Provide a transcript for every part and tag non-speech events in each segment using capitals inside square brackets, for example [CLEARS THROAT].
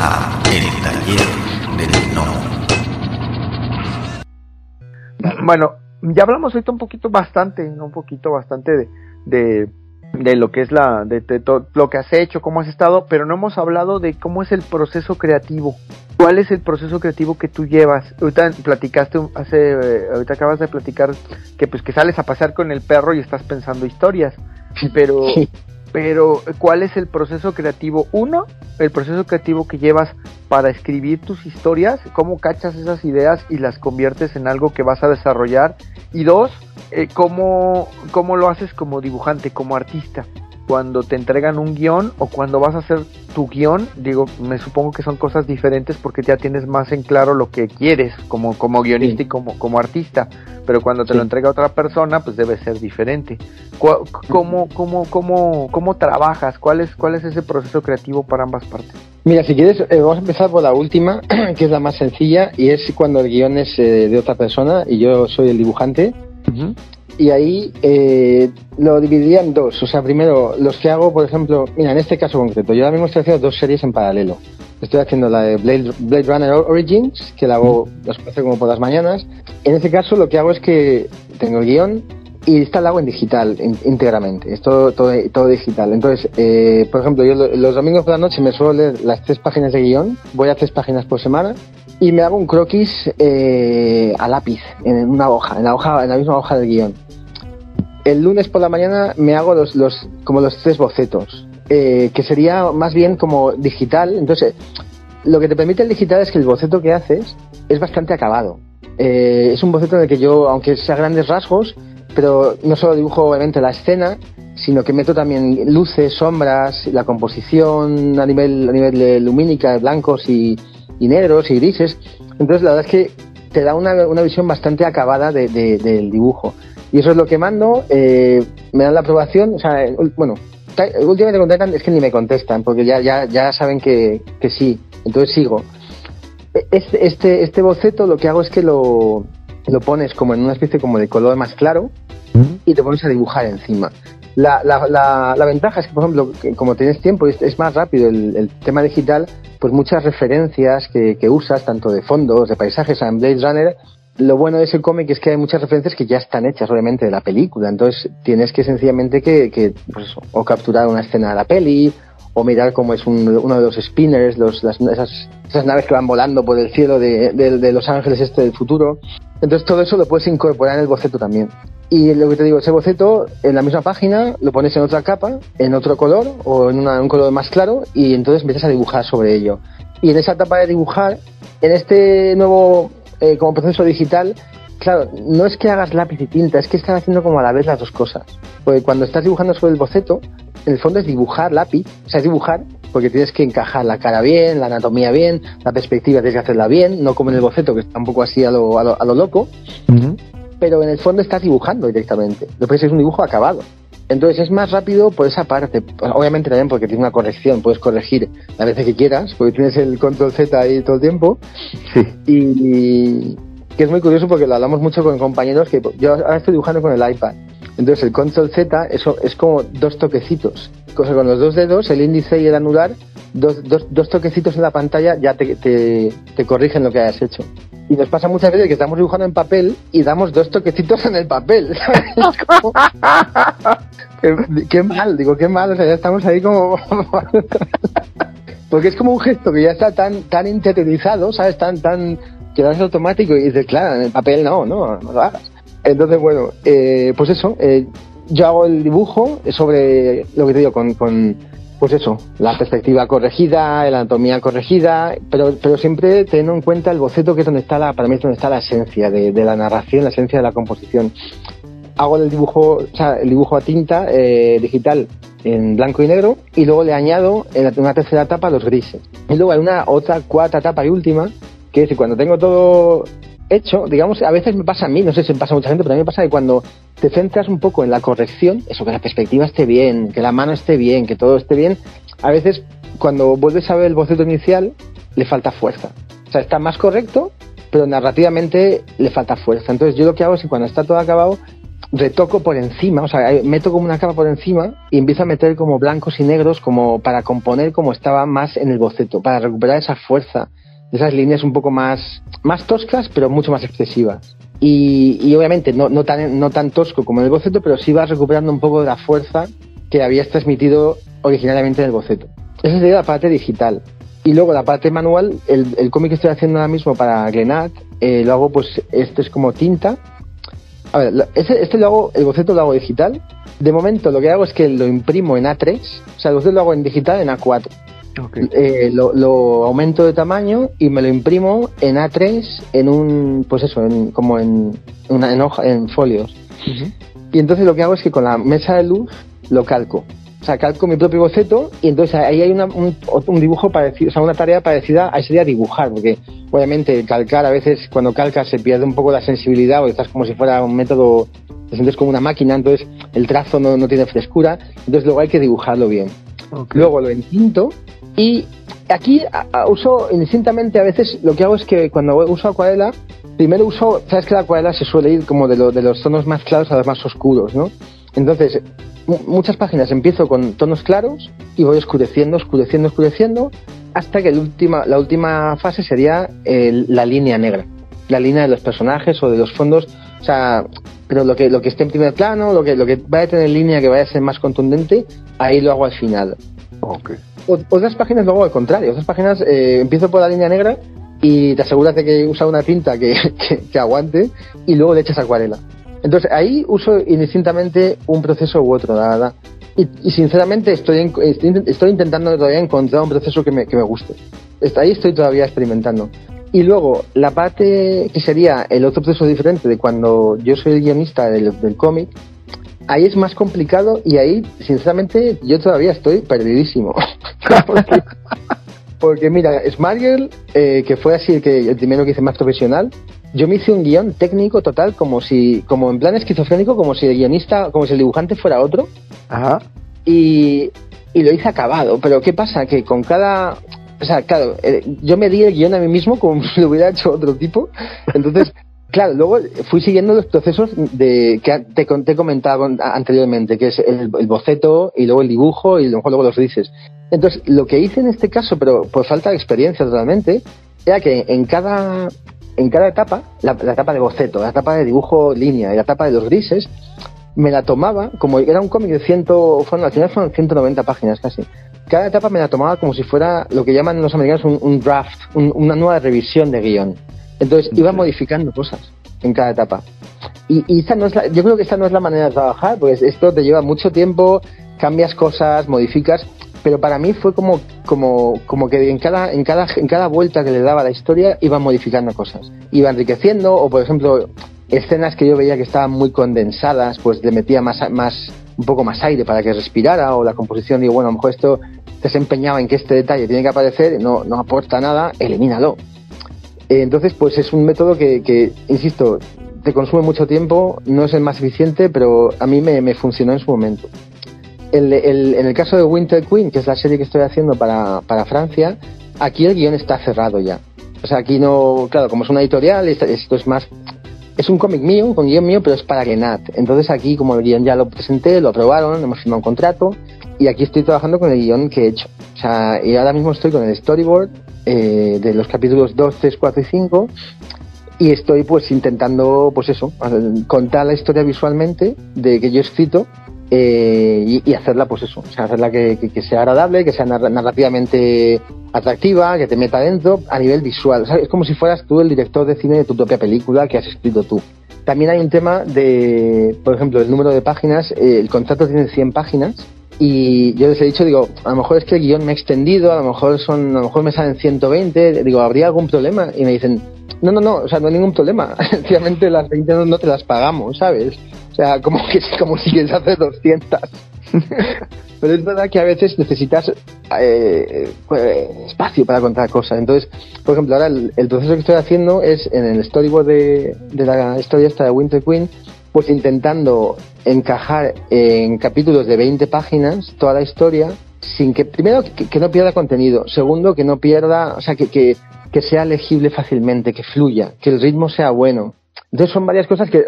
a El Taller del No. Bueno, ya hablamos ahorita un poquito bastante, un poquito bastante de, de, de lo que es la, de, de todo lo que has hecho, cómo has estado, pero no hemos hablado de cómo es el proceso creativo. ¿Cuál es el proceso creativo que tú llevas? Ahorita platicaste hace, eh, ahorita acabas de platicar que pues que sales a pasear con el perro y estás pensando historias, [LAUGHS] pero pero ¿cuál es el proceso creativo? Uno, el proceso creativo que llevas para escribir tus historias, cómo cachas esas ideas y las conviertes en algo que vas a desarrollar. Y dos, eh, cómo, cómo lo haces como dibujante, como artista cuando te entregan un guion o cuando vas a hacer tu guion, digo, me supongo que son cosas diferentes porque ya tienes más en claro lo que quieres como, como guionista y como, como artista, pero cuando te lo entrega otra persona, pues debe ser diferente. ¿Cómo, cómo, cómo, cómo trabajas? ¿Cuál es, ¿Cuál es ese proceso creativo para ambas partes? Mira, si quieres, eh, vamos a empezar por la última, [CLEARS THROAT] que es la más sencilla, y es cuando el guion es eh, de otra persona y yo soy el dibujante y ahí eh, lo dividiría en dos. O sea, primero, los que hago, por ejemplo, mira, en este caso concreto, yo ahora mismo estoy haciendo dos series en paralelo. Estoy haciendo la de Blade, Blade Runner Origins, que la hago, las hace como por las mañanas. En este caso, lo que hago es que tengo el guion y está la hago en digital, íntegramente. Es todo, todo, digital. Entonces, eh, por ejemplo, yo los domingos por la noche me suelo leer las tres páginas de guion. Voy a tres páginas por semana y me hago un croquis eh, a lápiz en una hoja, en la hoja, en la misma hoja del guion el lunes por la mañana me hago los, los como los tres bocetos, eh, que sería más bien como digital. Entonces, lo que te permite el digital es que el boceto que haces es bastante acabado. Eh, es un boceto en el que yo, aunque sea grandes rasgos, pero no solo dibujo obviamente la escena, sino que meto también luces, sombras, la composición a nivel, a nivel lumínica, de blancos y, negros y grises. Entonces, la verdad es que te da una, una visión bastante acabada del dibujo. Y eso es lo que mando, eh, me dan la aprobación, o sea, bueno, últimamente contestan, es que ni me contestan, porque ya, ya, ya saben que, que sí, entonces sigo. Este, este, este boceto lo que hago es que lo, lo pones como en una especie como de color más claro y te pones a dibujar encima. La, la, la, ventaja es que, por ejemplo, como tienes tiempo, es, es más rápido el, tema digital, pues muchas referencias que, que, usas, tanto de fondos, de paisajes, en Blade Runner, lo bueno de ese cómic es que hay muchas referencias que ya están hechas, obviamente, de la película. Entonces tienes que sencillamente que, pues, o capturar una escena de la peli, o mirar cómo es uno de los spinners, los, esas, esas, naves que van volando por el cielo de, de, Los Ángeles este del futuro. Entonces todo eso lo puedes incorporar en el boceto también. Y lo que te digo, ese boceto en la misma página lo pones en otra capa, en otro color o en un color más claro y entonces empiezas a dibujar sobre ello. Y en esa etapa de dibujar, en este nuevo eh, como proceso digital, claro, no es que hagas lápiz y tinta, es que estás haciendo como a la vez las dos cosas. Porque cuando estás dibujando sobre el boceto, en el fondo es dibujar lápiz, o sea, es dibujar porque tienes que encajar la cara bien, la anatomía bien, la perspectiva tienes que hacerla bien, no como en el boceto que está un poco así a lo, a lo, loco. Pero en el fondo estás dibujando directamente. Después es un dibujo acabado. Entonces es más rápido por esa parte. Obviamente también porque tiene una corrección, puedes corregir las veces que quieras, porque tienes el control Z ahí todo el tiempo. Sí. Y que es muy curioso porque lo hablamos mucho con compañeros que yo ahora estoy dibujando con el iPad. Entonces el control Z eso es como dos toquecitos. Con los dos dedos, el índice y el anular, dos, dos, dos toquecitos en la pantalla ya te, te, corrigen lo que hayas hecho. Y nos pasa muchas veces que estamos dibujando en papel y damos dos toquecitos en el papel. [LAUGHS] qué, mal, digo, qué mal. O sea, ya estamos ahí como. [LAUGHS] Porque es como un gesto que ya está tan, tan interiorizado, ¿sabes? Tan, tan. que lo automático y dices, claro, en el papel no, no, no lo hagas. Entonces, bueno, eh, pues eso. Eh, yo hago el dibujo sobre lo que te digo, con, con pues eso, la perspectiva corregida, la anatomía corregida, pero, pero siempre teniendo en cuenta el boceto que es donde está la, para mí es donde está la esencia de, la narración, la esencia de la composición. Hago el dibujo, o sea, el dibujo a tinta eh, digital en blanco y negro y luego le añado en una tercera etapa los grises. Y luego hay una otra cuarta etapa y última que es cuando tengo todo hecho, digamos, a veces me pasa a mí, no sé si me pasa a mucha gente, pero a mí me pasa que cuando te centras un poco en la corrección, eso, que la perspectiva esté bien, que la mano esté bien, que todo esté bien, a veces cuando vuelves a ver el boceto inicial, le falta fuerza. O sea, está más correcto, pero narrativamente le falta fuerza. Entonces yo lo que hago es que cuando está todo acabado, retoco por encima, o sea, meto como una capa por encima y empiezo a meter como blancos y negros como para componer como estaba más en el boceto, para recuperar esa fuerza, esas líneas un poco más, más toscas, pero mucho más expresivas. Y, y obviamente no, no, tan, no tan tosco como en el boceto, pero sí vas recuperando un poco de la fuerza que habías transmitido originalmente en el boceto. Esa sería la parte digital. Y luego la parte manual, el, el cómic que estoy haciendo ahora mismo para Glenat, eh, lo hago pues, este es como tinta. A ver, este, este, lo hago, el boceto lo hago digital. De momento lo que hago es que lo imprimo en A3, o sea, el boceto lo hago en digital en A4. Eh, lo, aumento de tamaño y me lo imprimo en A3 en un, pues eso, en, como en, una, en, hoja, en folios. Y entonces lo que hago es que con la mesa de luz lo calco. O sea, calco mi propio boceto y entonces ahí hay un, un, dibujo parecido, o sea, una tarea parecida a sería dibujar, porque obviamente calcar a veces cuando calcas se pierde un poco la sensibilidad o estás como si fuera un método, te sientes como una máquina, entonces el trazo no, no tiene frescura, entonces luego hay que dibujarlo bien. Luego lo entinto y aquí uso indistintamente a veces lo que hago es que cuando uso acuarela, primero uso, sabes que la acuarela se suele ir como de, lo, de los tonos más claros a los más oscuros, ¿no? Entonces, muchas páginas empiezo con tonos claros y voy oscureciendo, oscureciendo, oscureciendo, hasta que última, la última fase sería la línea negra, la línea de los personajes o de los fondos, o sea, pero lo que, lo que esté en primer plano, lo que, lo que vaya a tener línea que vaya a ser más contundente, ahí lo hago al final. Otras páginas lo hago al contrario, otras páginas eh, empiezo por la línea negra y te aseguras de que usa una tinta [LAUGHS] que, que aguante y luego le echas acuarela. Entonces ahí uso indistintamente un proceso u otro, la verdad. Y, sinceramente estoy, estoy, intentando todavía encontrar un proceso que me, que me guste. Ahí estoy todavía experimentando. Y luego, la parte que sería el otro proceso diferente de cuando yo soy el guionista del, del cómic, ahí es más complicado y ahí, sinceramente, yo todavía estoy perdidísimo. [LAUGHS] porque, mira, Smart eh, que fue así el, que, el primero que hice más profesional, yo me hice un guion técnico total como si, como en plan esquizofrénico, como si el guionista, como si el dibujante fuera otro. Ajá. Y, y lo hice acabado. Pero ¿qué pasa? Que con cada, o sea, claro, eh, yo me di el guion a mí mismo como [LAUGHS] si lo hubiera hecho otro tipo. Entonces, claro, luego fui siguiendo los procesos de que te, te he comentado anteriormente, que es el, boceto y luego el dibujo y luego, luego los dices. Entonces, lo que hice en este caso, pero por falta de experiencia totalmente, era que en cada en cada etapa, la, etapa de boceto, la etapa de dibujo línea y la etapa de los grises, me la tomaba, como era un cómic de ciento, fueron, al final fueron 190 páginas casi. Cada etapa me la tomaba como si fuera lo que llaman los americanos un, draft, una nueva revisión de guion. Entonces iba modificando cosas en cada etapa. Y, y esta no es la, yo creo que esta no es la manera de trabajar, porque esto te lleva mucho tiempo, cambias cosas, modificas, pero para mí fue como, como, como que en cada, en, cada, en cada vuelta que le daba la historia iba modificando cosas, iba enriqueciendo, o por ejemplo, escenas que yo veía que estaban muy condensadas, pues le metía más, más, un poco más aire para que respirara, o la composición, digo, bueno, a lo mejor esto te se empeñaba en que este detalle tiene que aparecer, no, no aporta nada, elimínalo. Entonces, pues es un método que, insisto, te consume mucho tiempo, no es el más eficiente, pero a mí me, funcionó en su momento en el caso de Winter Queen, que es la serie que estoy haciendo para, para Francia, aquí el guion está cerrado ya. O sea, aquí no, claro, como es una editorial, esto es más, es un cómic mío, con guion mío, pero es para Glenat. Entonces aquí, como el guion ya lo presenté, lo aprobaron, hemos firmado un contrato, y aquí estoy trabajando con el guion que he hecho. O sea, y ahora mismo estoy con el storyboard eh, de los capítulos 2, 3, 4 y 5, y estoy pues intentando, pues eso, contar la historia visualmente de que yo he escrito eh, y, hacerla, pues eso, o sea, hacerla que, sea agradable, que sea narrativamente atractiva, que te meta dentro a nivel visual. es como si fueras tú el director de cine de tu propia película que has escrito tú. También hay un tema de, por ejemplo, el número de páginas. Eh, el contrato tiene 100 páginas y yo les he dicho, digo, a lo mejor es que el guion me ha extendido, a lo mejor son, a lo mejor me salen 120, digo, ¿habría algún problema? Y me dicen, no, no, no, o sea, no hay ningún problema. [LAUGHS] Sencillamente las 20 no te las pagamos, ¿sabes? O sea, como que como si quieres hacer 200. Pero es verdad que a veces necesitas eh, pues, espacio para contar cosas. Entonces, por ejemplo, ahora el, proceso que estoy haciendo es en el storyboard de, de la historia esta de Winter Queen, pues intentando encajar en capítulos de 20 páginas toda la historia sin que, primero, que, no pierda contenido, segundo, que no pierda, o sea, que, que, que sea legible fácilmente, que fluya, que el ritmo sea bueno. Entonces son varias cosas que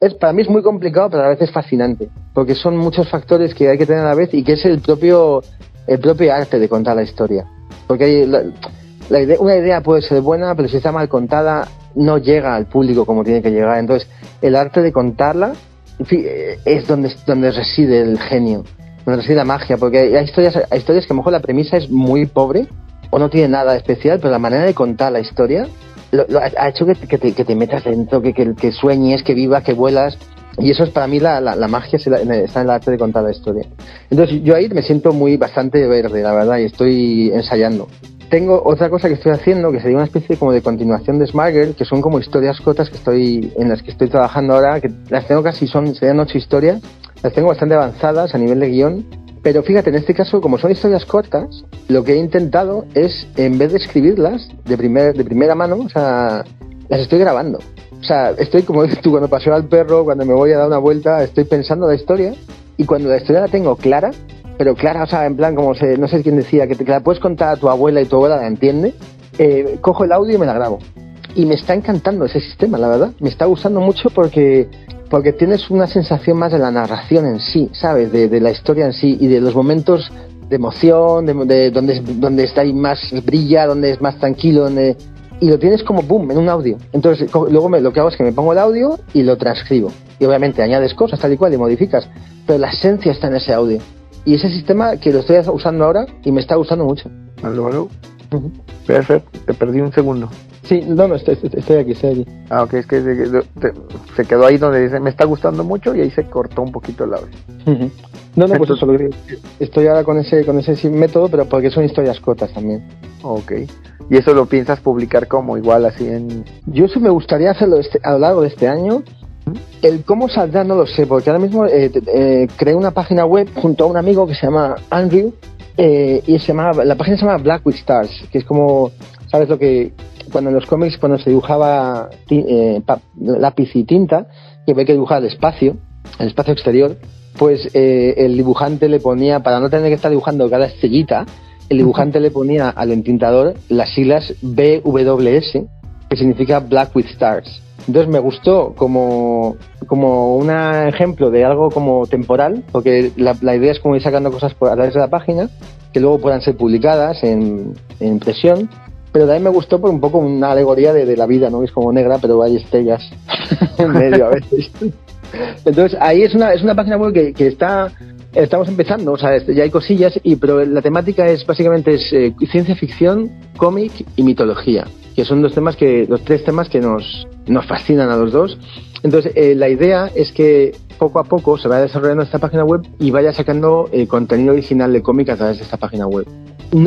es para mí es muy complicado, pero a veces fascinante, porque son muchos factores que hay que tener a la vez y que es el propio el propio arte de contar la historia. Porque la, idea, una idea puede ser buena, pero si está mal contada no llega al público como tiene que llegar. Entonces, el arte de contarla eh, es donde donde reside el genio, donde reside la magia, porque hay historias hay historias que a lo mejor la premisa es muy pobre o no tiene nada especial, pero la manera de contar la historia ha hecho que, te, que, te, metas dentro, que, que, sueñes, que vivas, que vuelas. Y eso es para mí la, la, magia, está en el arte de contar la historia. Entonces yo ahí me siento muy bastante verde, la verdad, y estoy ensayando. Tengo otra cosa que estoy haciendo, que sería una especie como de continuación de Smart que son como historias cortas que estoy, en las que estoy trabajando ahora, que las tengo casi, son, serían ocho historias, las tengo bastante avanzadas a nivel de guion, pero fíjate, en este caso, como son historias cortas, lo que he intentado es, en vez de escribirlas de, primer, de primera mano, o sea, las estoy grabando. O sea, estoy como [LAUGHS] tú, cuando paseo al perro, cuando me voy a dar una vuelta, estoy pensando la historia y cuando la historia la tengo clara, pero clara, o sea, en plan, como no sé quién decía, que, te, la puedes contar a tu abuela y tu abuela la entiende, eh, cojo el audio y me la grabo. Y me está encantando ese sistema, la verdad. Me está gustando mucho porque porque tienes una sensación más de la narración en sí, ¿sabes? De, la historia en sí y de los momentos de emoción, de, donde, donde está ahí más brilla, donde es más tranquilo, donde, y lo tienes como boom en un audio. Entonces, luego me, lo que hago es que me pongo el audio y lo transcribo. Y obviamente añades cosas tal y cual y modificas, pero la esencia está en ese audio. Y ese sistema que lo estoy usando ahora y me está gustando mucho. Aló, Perfecto, te perdí un segundo. Sí, no, no, estoy, aquí, estoy aquí. Ah, ok, es que se, quedó ahí donde dice, me está gustando mucho y ahí se cortó un poquito el audio. No, no, pues eso, estoy ahora con ese, con ese método, pero porque son historias cortas también. Ok. ¿Y eso lo piensas publicar como igual así en...? Yo sí me gustaría hacerlo este, a lo largo de este año. El cómo saldrá no lo sé, porque ahora mismo eh, eh, creé una página web junto a un amigo que se llama Andrew, eh, y se llama, la página se llama Black with Stars, que es como, ¿sabes lo que cuando en los cómics, cuando se dibujaba eh, lápiz y tinta, que ve que dibujar el espacio, el espacio exterior, pues eh, el dibujante le ponía, para no tener que estar dibujando cada estrellita, el dibujante le ponía al entintador las siglas BWS, que significa Black with Stars. Entonces me gustó como, como un ejemplo de algo como temporal, porque la, la idea es como ir sacando cosas por, a través de la página que luego puedan ser publicadas en, en impresión pero también me gustó por un poco una alegoría de, la vida, ¿no? Es como negra, pero hay estrellas [LAUGHS] en medio a veces. Entonces, ahí es una, es una página web que, que está estamos empezando, o sea, ya hay cosillas, y, pero la temática es básicamente es eh, ciencia ficción, cómic y mitología, que son los temas que, los tres temas que nos, nos fascinan a los dos. Entonces, eh, la idea es que poco a poco se vaya desarrollando esta página web y vaya sacando eh, contenido original de cómic a través de esta página web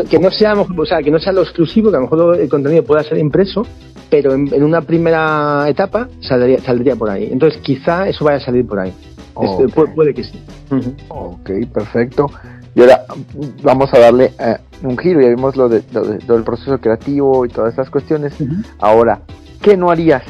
que no sea, o sea, que no sea lo exclusivo, que a lo mejor el contenido pueda ser impreso, pero en, una primera etapa saldría, saldría por ahí. Entonces, quizá eso vaya a salir por ahí. Este, puede, que sí. Ok, perfecto. Y ahora vamos a darle eh, un giro, ya vimos lo, de, del proceso creativo y todas estas cuestiones. Ahora, ¿qué no harías?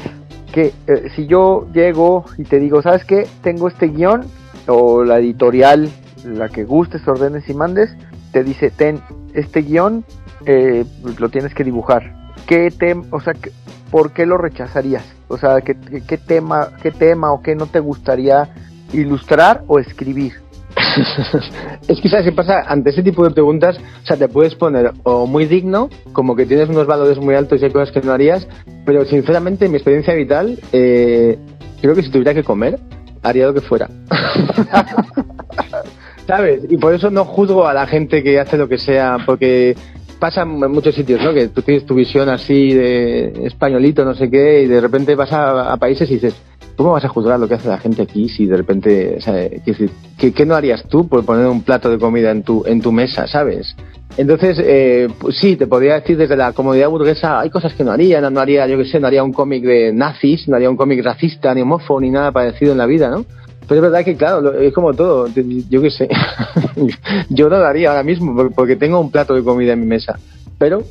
Que eh, si yo llego y te digo, ¿sabes qué? Tengo este guion o la editorial, la que gustes, ordenes y mandes, te dice, ten, este guion eh, lo tienes que dibujar. ¿Qué tema, o sea, por qué lo rechazarías? O sea, ¿qué, qué, tema, qué tema o qué no te gustaría ilustrar o escribir? [LAUGHS] es que sabes qué pasa ante ese tipo de preguntas, o sea, te puedes poner o muy digno, como que tienes unos valores muy altos y hay cosas que no harías, pero sinceramente en mi experiencia vital, eh, creo que si tuviera que comer, haría lo que fuera. [LAUGHS] ¿Sabes? Y por eso no juzgo a la gente que hace lo que sea, porque pasa en muchos sitios, ¿no? Que tú tienes tu visión así de españolito, no sé qué, y de repente vas a, países y dices, ¿cómo vas a juzgar lo que hace la gente aquí si de repente, o sea, ¿qué, no harías tú por poner un plato de comida en tu, en tu mesa, ¿sabes? Entonces, eh, pues sí, te podría decir desde la comodidad burguesa, hay cosas que no haría, no, no haría, yo qué sé, no haría un cómic de nazis, no haría un cómic racista, ni homófobo, ni nada parecido en la vida, ¿no? Pero es verdad que, claro, es como todo. Yo qué sé. [LAUGHS] yo no lo haría ahora mismo porque tengo un plato de comida en mi mesa. Pero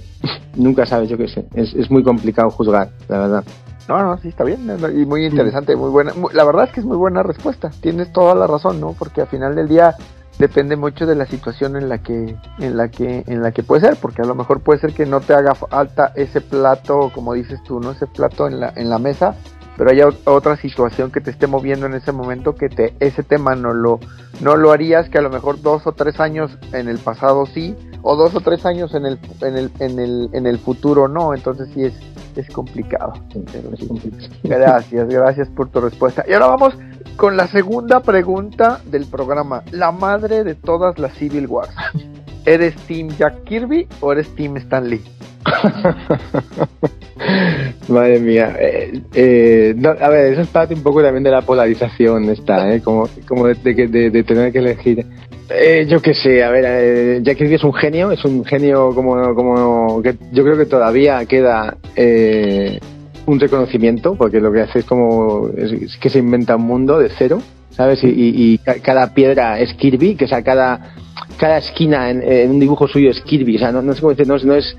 nunca sabes, yo qué sé. Es, es muy complicado juzgar, la verdad. No, no, sí, está bien. Y muy interesante, muy buena. La verdad es que es muy buena respuesta. Tienes toda la razón, ¿no? Porque al final del día depende mucho de la situación en la que en la que en la que puede ser porque a lo mejor puede ser que no te haga falta ese plato como dices tú no ese plato en la en la mesa pero hay otra situación que te esté moviendo en ese momento que te ese tema no lo no lo harías que a lo mejor dos o tres años en el pasado sí o dos o tres años en el en el en el, en el futuro no entonces sí es es complicado. Gracias, gracias por tu respuesta. Y ahora vamos con la segunda pregunta del programa. La madre de todas las Civil Wars. ¿Eres Team Jack Kirby o eres Team Stan Lee? [LAUGHS] Madre mía. Eh, eh, a ver, eso es parte un poco también de la polarización, está, ¿eh? como, como de, de, tener que elegir. Eh, yo qué sé, a ver, Jack Kirby es un genio, es un genio como, como que yo creo que todavía queda un reconocimiento, porque lo que hace es como es, que se inventa un mundo de cero, ¿sabes? Y, cada piedra es Kirby, que sea, cada, cada esquina en, un dibujo suyo es Kirby, o sea, no, no sé cómo decir, no, no es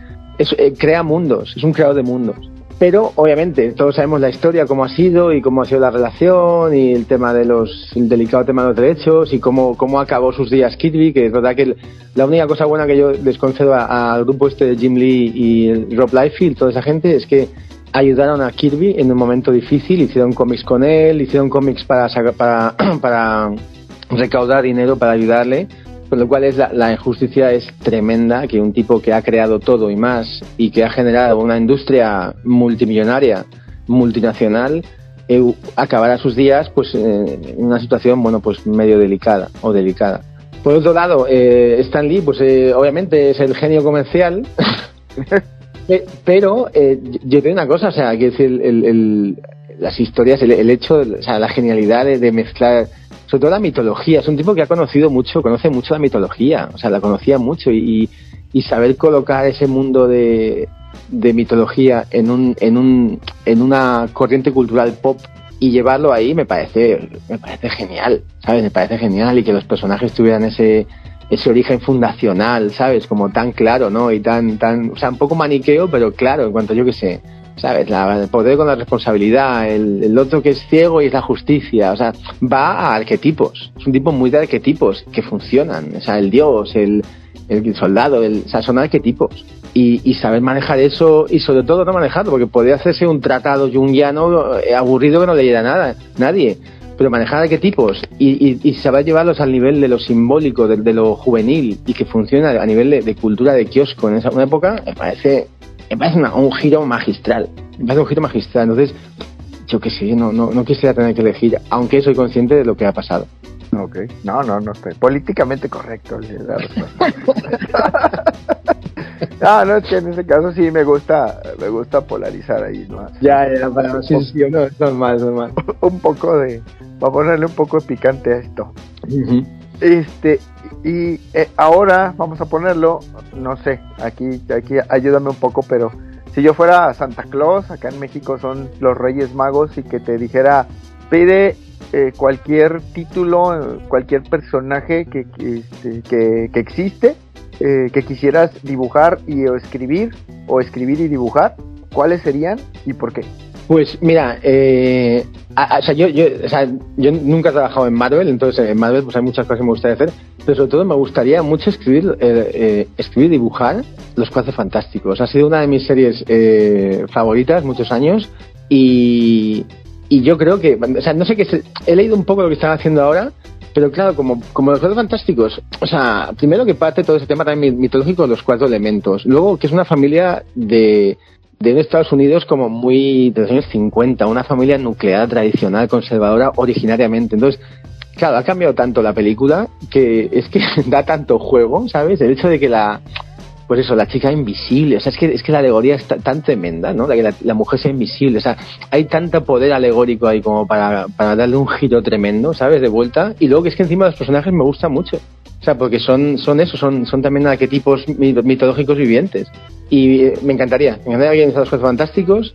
eh, crea mundos, es un creador de mundos. Pero obviamente todos sabemos la historia, cómo ha sido y cómo ha sido la relación y el tema de los, el delicado tema de los derechos y cómo, cómo acabó sus días Kirby, que es verdad que la única cosa buena que yo les concedo al grupo este de Jim Lee y Rob Liefeld, toda esa gente, es que ayudaron a Kirby en un momento difícil, hicieron cómics con él, hicieron cómics para, para, [CLEARS THROAT] para recaudar dinero para ayudarle con lo cual es la, injusticia es tremenda que un tipo que ha creado todo y más y que ha generado una industria multimillonaria, multinacional, eh, acabará sus días pues en una situación bueno pues medio delicada o delicada. Por otro lado, eh, Stan Lee, pues eh, obviamente es el genio comercial, [LAUGHS] pero yo tengo una cosa, o sea, que decir, las historias, el, hecho, o sea, la genialidad de mezclar sobre todo la mitología. Es un tipo que ha conocido mucho, conoce mucho la mitología, o sea, la conocía mucho y, saber colocar ese mundo de, mitología en, un, en, un, en una corriente cultural pop y llevarlo ahí me parece, me parece genial, ¿sabes? Me parece genial y que los personajes tuvieran ese, ese origen fundacional, ¿sabes? Como tan claro, ¿no? Y tan, tan, o sea, un poco maniqueo, pero claro, en cuanto yo que sé, ¿sabes? el poder con la responsabilidad, el, otro que es ciego y es la justicia, o sea, va a arquetipos, es un tipo muy de arquetipos que funcionan, o sea, el dios, el, el soldado, el, son arquetipos. Y, y, saber manejar eso y sobre todo no manejarlo, porque podría hacerse un tratado llano eh, aburrido que no leyera nada, nadie. Pero manejar arquetipos y, y, y saber llevarlos al nivel de lo simbólico, de, lo juvenil y que funciona a nivel de, cultura de kiosco en esa época, me parece me parece un giro magistral. Me parece un giro magistral. Entonces, yo qué sé, no, no, no quisiera tener que elegir, aunque soy consciente de lo que ha pasado. Ok, no, no, no estoy políticamente correcto. [LAUGHS] Ah, no, es que en ese caso sí me gusta, me gusta polarizar ahí, ¿no? Ya, ya, para sí, sí, no, es normal, es normal. un poco de, va a ponerle un poco de picante a esto. Este, y eh, ahora vamos a ponerlo, no sé, aquí, aquí ayúdame un poco, pero si yo fuera Santa Claus, acá en México son los Reyes Magos y que te dijera, pide eh, cualquier título, cualquier personaje que, que, este, que, existe, eh, que quisieras dibujar y o escribir, o escribir y dibujar, ¿cuáles serían y por qué? Pues mira, eh, o sea, yo, yo, o sea, yo nunca he trabajado en Marvel, entonces en Marvel pues hay muchas cosas que me gustaría hacer, pero sobre todo me gustaría mucho escribir, eh, eh escribir dibujar Los Cuatro Fantásticos. Ha sido una de mis series eh, favoritas muchos años y, y yo creo que, o sea, no sé qué, he leído un poco lo que están haciendo ahora, pero claro, como, como los cuatro fantásticos, o sea, primero que parte todo ese tema también mitológico de los cuatro elementos. Luego que es una familia de, de Estados Unidos como muy de los años 50, una familia nuclear tradicional, conservadora originariamente. Entonces, claro, ha cambiado tanto la película que es que [LAUGHS] da tanto juego, ¿sabes? El hecho de que la, pues eso, la chica invisible, o sea, es que, es que la alegoría es tan tremenda, ¿no? La que la, mujer sea invisible, o sea, hay tanto poder alegórico ahí como para, para darle un giro tremendo, ¿sabes? De vuelta. Y luego que es que encima los personajes me gustan mucho. O sea, porque son, son eso, son, son también arquetipos mitológicos vivientes. Y eh, me encantaría, me encantaría ver los Cuatro Fantásticos.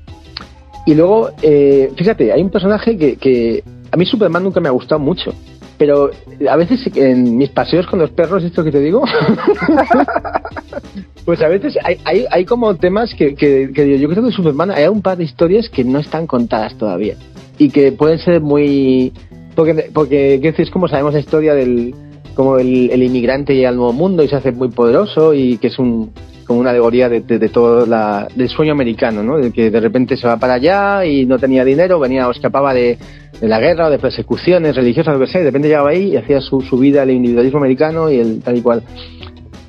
Y luego, eh, fíjate, hay un personaje que, que a mí Superman nunca me ha gustado mucho. Pero a veces en mis paseos con los perros, esto que te digo, [LAUGHS] pues a veces hay, hay, hay como temas que, que, que, yo creo que Superman hay un par de historias que no están contadas todavía y que pueden ser muy... Porque, porque es como sabemos la historia del, como el, inmigrante llega al nuevo mundo y se hace muy poderoso y que es un como una alegoría de, todo la, del sueño americano, ¿no? De que de repente se va para allá y no tenía dinero, venía o escapaba de, de la guerra o de persecuciones religiosas, lo que sea, y de repente llegaba ahí y hacía su, su vida el individualismo americano y el tal y cual.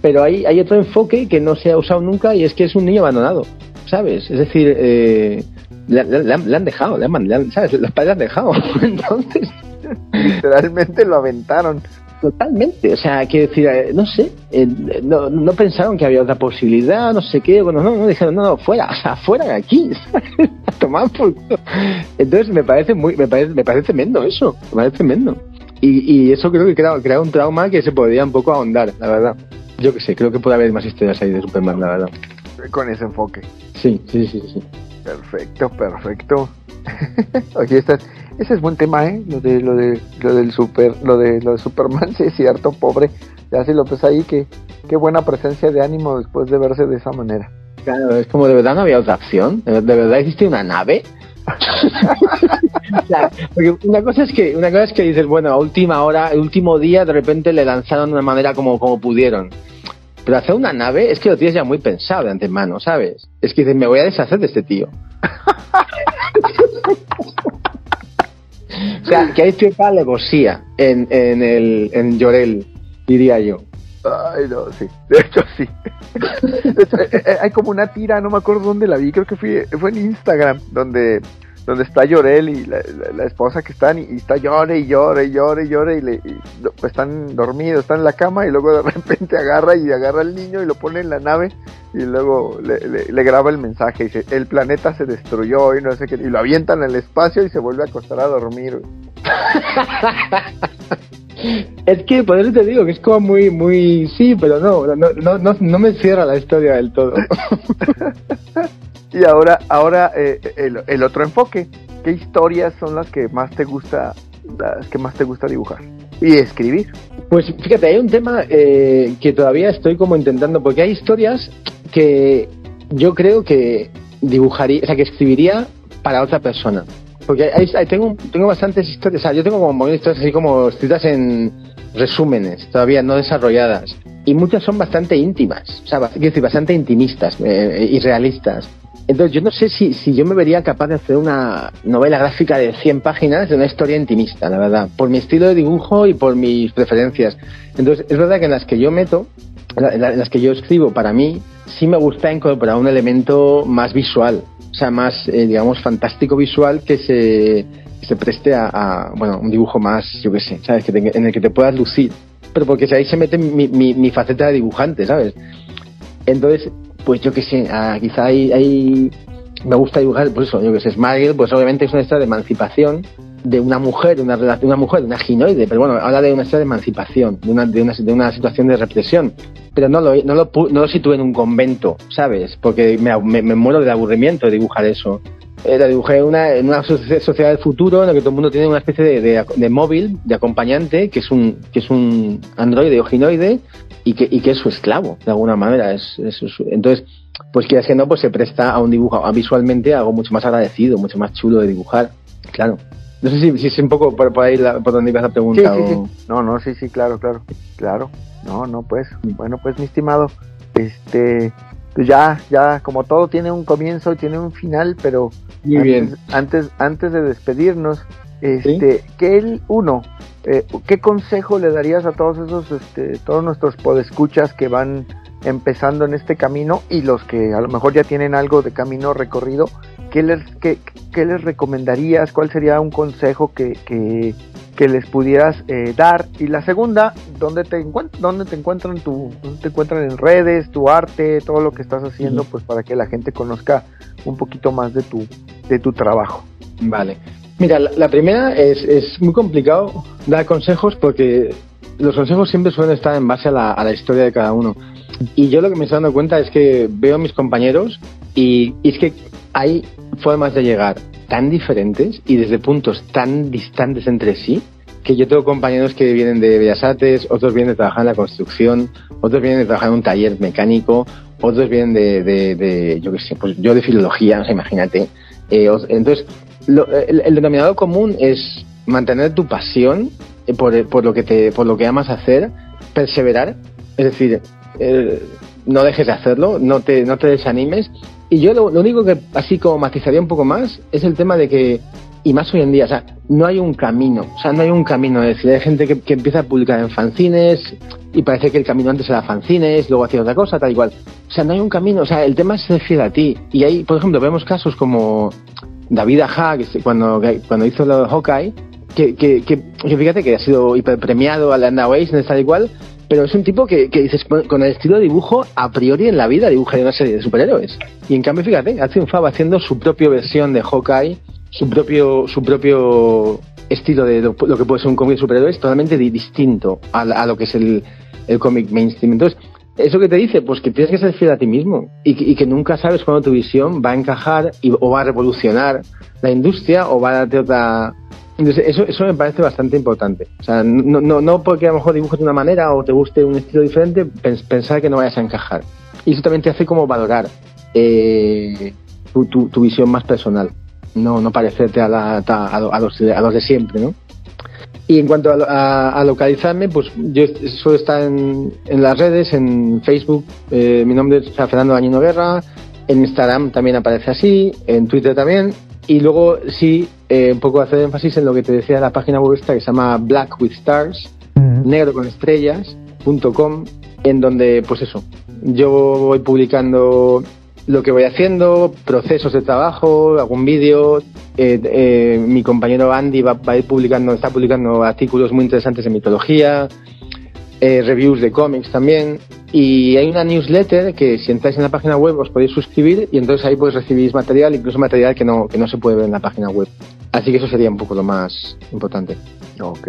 Pero hay, hay otro enfoque que no se ha usado nunca y es que es un niño abandonado, ¿sabes? Es decir, eh, le, han dejado, le han, ¿sabes? Los padres le han dejado. [LAUGHS] Entonces. Literalmente lo aventaron. Totalmente, o sea, quiero decir, eh, no sé, eh, no, no, pensaron que había otra posibilidad, no sé qué, bueno, no, no, dijeron, no, no, fuera, o sea, fuera de aquí, [LAUGHS] tomar por Entonces me parece muy, me parece, me parece tremendo eso, me parece tremendo. Y, y eso creo que crea, crea un trauma que se podría un poco ahondar, la verdad. Yo que sé, creo que puede haber más historias ahí de Superman, la verdad. Con ese enfoque. Sí, sí, sí, sí. Perfecto, perfecto. [LAUGHS] Oye, ese es buen tema, ¿eh? Lo de, lo de, lo del super, lo de, lo de Superman, [LAUGHS] sí es cierto, pobre. Ya si lo ves ahí, que qué buena presencia de ánimo después de verse de esa manera. Claro, es como de verdad no había otra opción. De, verdad existe una nave. [LAUGHS] porque una cosa es que una cosa es que dices bueno a última hora el último día de repente le lanzaron de una manera como como pudieron pero hacer una nave es que lo tienes ya muy pensado de antemano, ¿sabes? Es que dices, me voy a deshacer de este tío. [LAUGHS] o sea, que hay cierta alevosía en, en, el, en Llorel, diría yo. Ay, no, sí. De hecho, sí. De hecho, eh, eh, hay como una tira, no me acuerdo dónde la vi, creo que fue, fue en Instagram, donde donde está Llorel y la, esposa que están y, está llore y llore y llore y llore y, le, pues, están dormidos, están en la cama y luego de [LAUGHS] repente agarra y agarra al niño y lo pone en la nave y luego le, graba el mensaje y dice, el planeta se destruyó y no sé qué, y lo avientan al espacio y se vuelve a acostar a dormir. [LAUGHS] es que por eso te digo que es como muy, muy, sí, pero no, no, no, no, no me cierra la historia del todo. [LAUGHS] Y ahora, ahora eh, el, otro enfoque. ¿Qué historias son las que más te gusta, las que más te gusta dibujar y escribir? Pues fíjate, hay un tema eh, que todavía estoy como intentando, porque hay historias que yo creo que dibujaría, o sea, que escribiría para otra persona. Porque tengo, tengo bastantes historias, o sea, yo tengo como historias así como escritas en resúmenes, todavía no desarrolladas. Y muchas son bastante íntimas, o sea, quiero decir, bastante intimistas eh, y realistas. Entonces, yo no sé si, si yo me vería capaz de hacer una novela gráfica de 100 páginas de una historia intimista, la verdad, por mi estilo de dibujo y por mis preferencias. Entonces, es verdad que en las que yo meto, en las que yo escribo, para mí, sí me gusta incorporar un elemento más visual, o sea, más, eh, digamos, fantástico visual que se, se preste a, bueno, un dibujo más, yo qué sé, ¿sabes? Que en el que te puedas lucir. Pero porque ahí se mete mi, mi, faceta de dibujante, ¿sabes? Entonces, pues yo qué sé, ah, quizá hay, me gusta dibujar, pues eso, yo que sé, Smile, pues obviamente es una historia de emancipación de una mujer, de una relación, una mujer, una ginoide, pero bueno, habla de una historia de emancipación, de una, de una, de una situación de represión. Pero no lo, no lo, no lo sitúe en un convento, ¿sabes? Porque me, me, muero de aburrimiento de dibujar eso. Eh, la dibujé una, en una sociedad del futuro en la que todo el mundo tiene una especie de, de, móvil, de acompañante, que es un, que es un androide o ginoide, y que, y que es su esclavo, de alguna manera. Es, entonces, pues que no, pues se presta a un dibujo, a visualmente algo mucho más agradecido, mucho más chulo de dibujar, claro. No sé si, si es un poco por, ahí por donde ibas a preguntar. No, no, sí, sí, claro, claro, claro. No, no, pues, bueno, pues mi estimado, este, pues ya, ya, como todo tiene un comienzo y tiene un final, pero Muy antes, bien. antes, antes de despedirnos, este, ¿qué el uno, eh, qué consejo le darías a todos esos, este, todos nuestros podescuchas que van empezando en este camino y los que a lo mejor ya tienen algo de camino recorrido, ¿qué les, qué, qué les recomendarías? ¿Cuál sería un consejo que, que, que les pudieras eh, dar? Y la segunda, ¿dónde te, dónde te encuentran tu, dónde te encuentran en redes, tu arte, todo lo que estás haciendo, pues para que la gente conozca un poquito más de tu, de tu trabajo? Vale. Mira, la, primera es, es, muy complicado dar consejos porque los consejos siempre suelen estar en base a la, a la, historia de cada uno. Y yo lo que me estoy dando cuenta es que veo a mis compañeros y, y es que hay formas de llegar tan diferentes y desde puntos tan distantes entre sí que yo tengo compañeros que vienen de Bellas Artes, otros vienen de trabajar en la construcción, otros vienen de trabajar en un taller mecánico, otros vienen de, yo qué sé, pues yo de filología, o sea, imagínate. Eh, entonces, el, denominador común es mantener tu pasión por, por, lo que te, por lo que amas hacer, perseverar, es decir, no dejes de hacerlo, no te, no te desanimes. Y yo lo, único que así como matizaría un poco más es el tema de que y más hoy en día, o sea, no hay un camino, o sea, no hay un camino, es decir, hay gente que, que empieza a publicar en fanzines y parece que el camino antes era fanzines, luego hacía otra cosa, tal igual. O sea, no hay un camino, o sea, el tema se refiere a ti. Y ahí, por ejemplo, vemos casos como David Aja, que cuando, cuando hizo lo de Hawkeye, que, que, que, fíjate que ha sido hiperpremiado a la en tal igual, pero es un tipo que, que, dices, con el estilo de dibujo, a priori en la vida dibuja una serie de superhéroes. Y en cambio, fíjate, ha triunfado haciendo su propia versión de Hawkeye su propio, su propio estilo de lo, que puede ser un cómic de superhéroes totalmente distinto a, lo que es el, el cómic mainstream. Entonces, ¿eso que te dice? Pues que tienes que ser fiel a ti mismo y, que nunca sabes cuándo tu visión va a encajar y, o va a revolucionar la industria o va a darte otra... Entonces, eso, eso me parece bastante importante. O sea, no, no, no porque a lo mejor dibujes de una manera o te guste un estilo diferente, pensar que no vayas a encajar. Y eso también te hace como valorar eh, tu, tu, tu visión más personal no, no parecerte a, la, a, los, a los de siempre, ¿no? Y en cuanto a, localizarme, pues yo suelo estar en, en las redes, en Facebook, eh, mi nombre es Fernando Dañino Guerra, en Instagram también aparece así, en Twitter también, y luego sí, eh, un poco hacer énfasis en lo que te decía la página web esta que se llama Black with Stars, negro con estrellas.com, en donde, pues eso, yo voy publicando lo que voy haciendo, procesos de trabajo, algún vídeo. Eh, eh, mi compañero Andy va, a ir publicando, está publicando artículos muy interesantes de mitología, eh, reviews de cómics también. Y hay una newsletter que si entráis en la página web os podéis suscribir y entonces ahí pues recibís material, incluso material que no, que no se puede ver en la página web. Así que eso sería un poco lo más importante. Ok,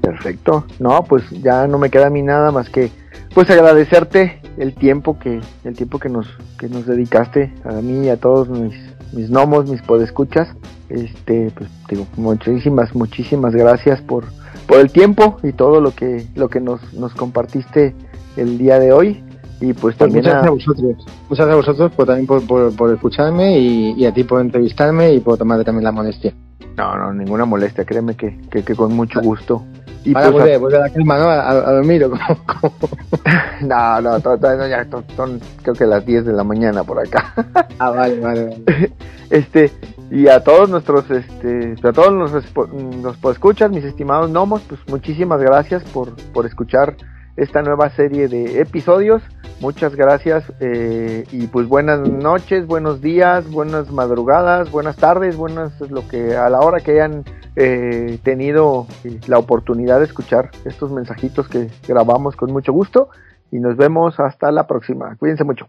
perfecto. No, pues ya no me queda a mí nada más que pues agradecerte el tiempo que el tiempo que nos que nos dedicaste a mí y a todos mis mis gnomos, mis podescuchas. Este, pues digo, muchísimas muchísimas gracias por por el tiempo y todo lo que lo que nos nos compartiste el día de hoy. Y pues, pues también muchas gracias a vosotros. Muchas gracias a vosotros por, también por, por, escucharme y, a ti por entrevistarme y por tomarte también la molestia. No, no, ninguna molestia, créeme que, que, que con mucho gusto. Y Ahora pues, vuelve, a la calma, ¿no? A, a dormir, ¿o [LAUGHS] [LAUGHS] no, no, todavía ya son, creo que las 10 de la mañana por acá. [LAUGHS] ah, vale, vale, vale. Este, y a todos nuestros, este, a todos los, los escuchar, mis estimados gnomos, pues muchísimas gracias por, por escuchar esta nueva serie de episodios. Muchas gracias eh, y pues buenas noches, buenos días, buenas madrugadas, buenas tardes, buenas lo que a la hora que hayan eh, tenido eh, la oportunidad de escuchar estos mensajitos que grabamos con mucho gusto y nos vemos hasta la próxima. Cuídense mucho.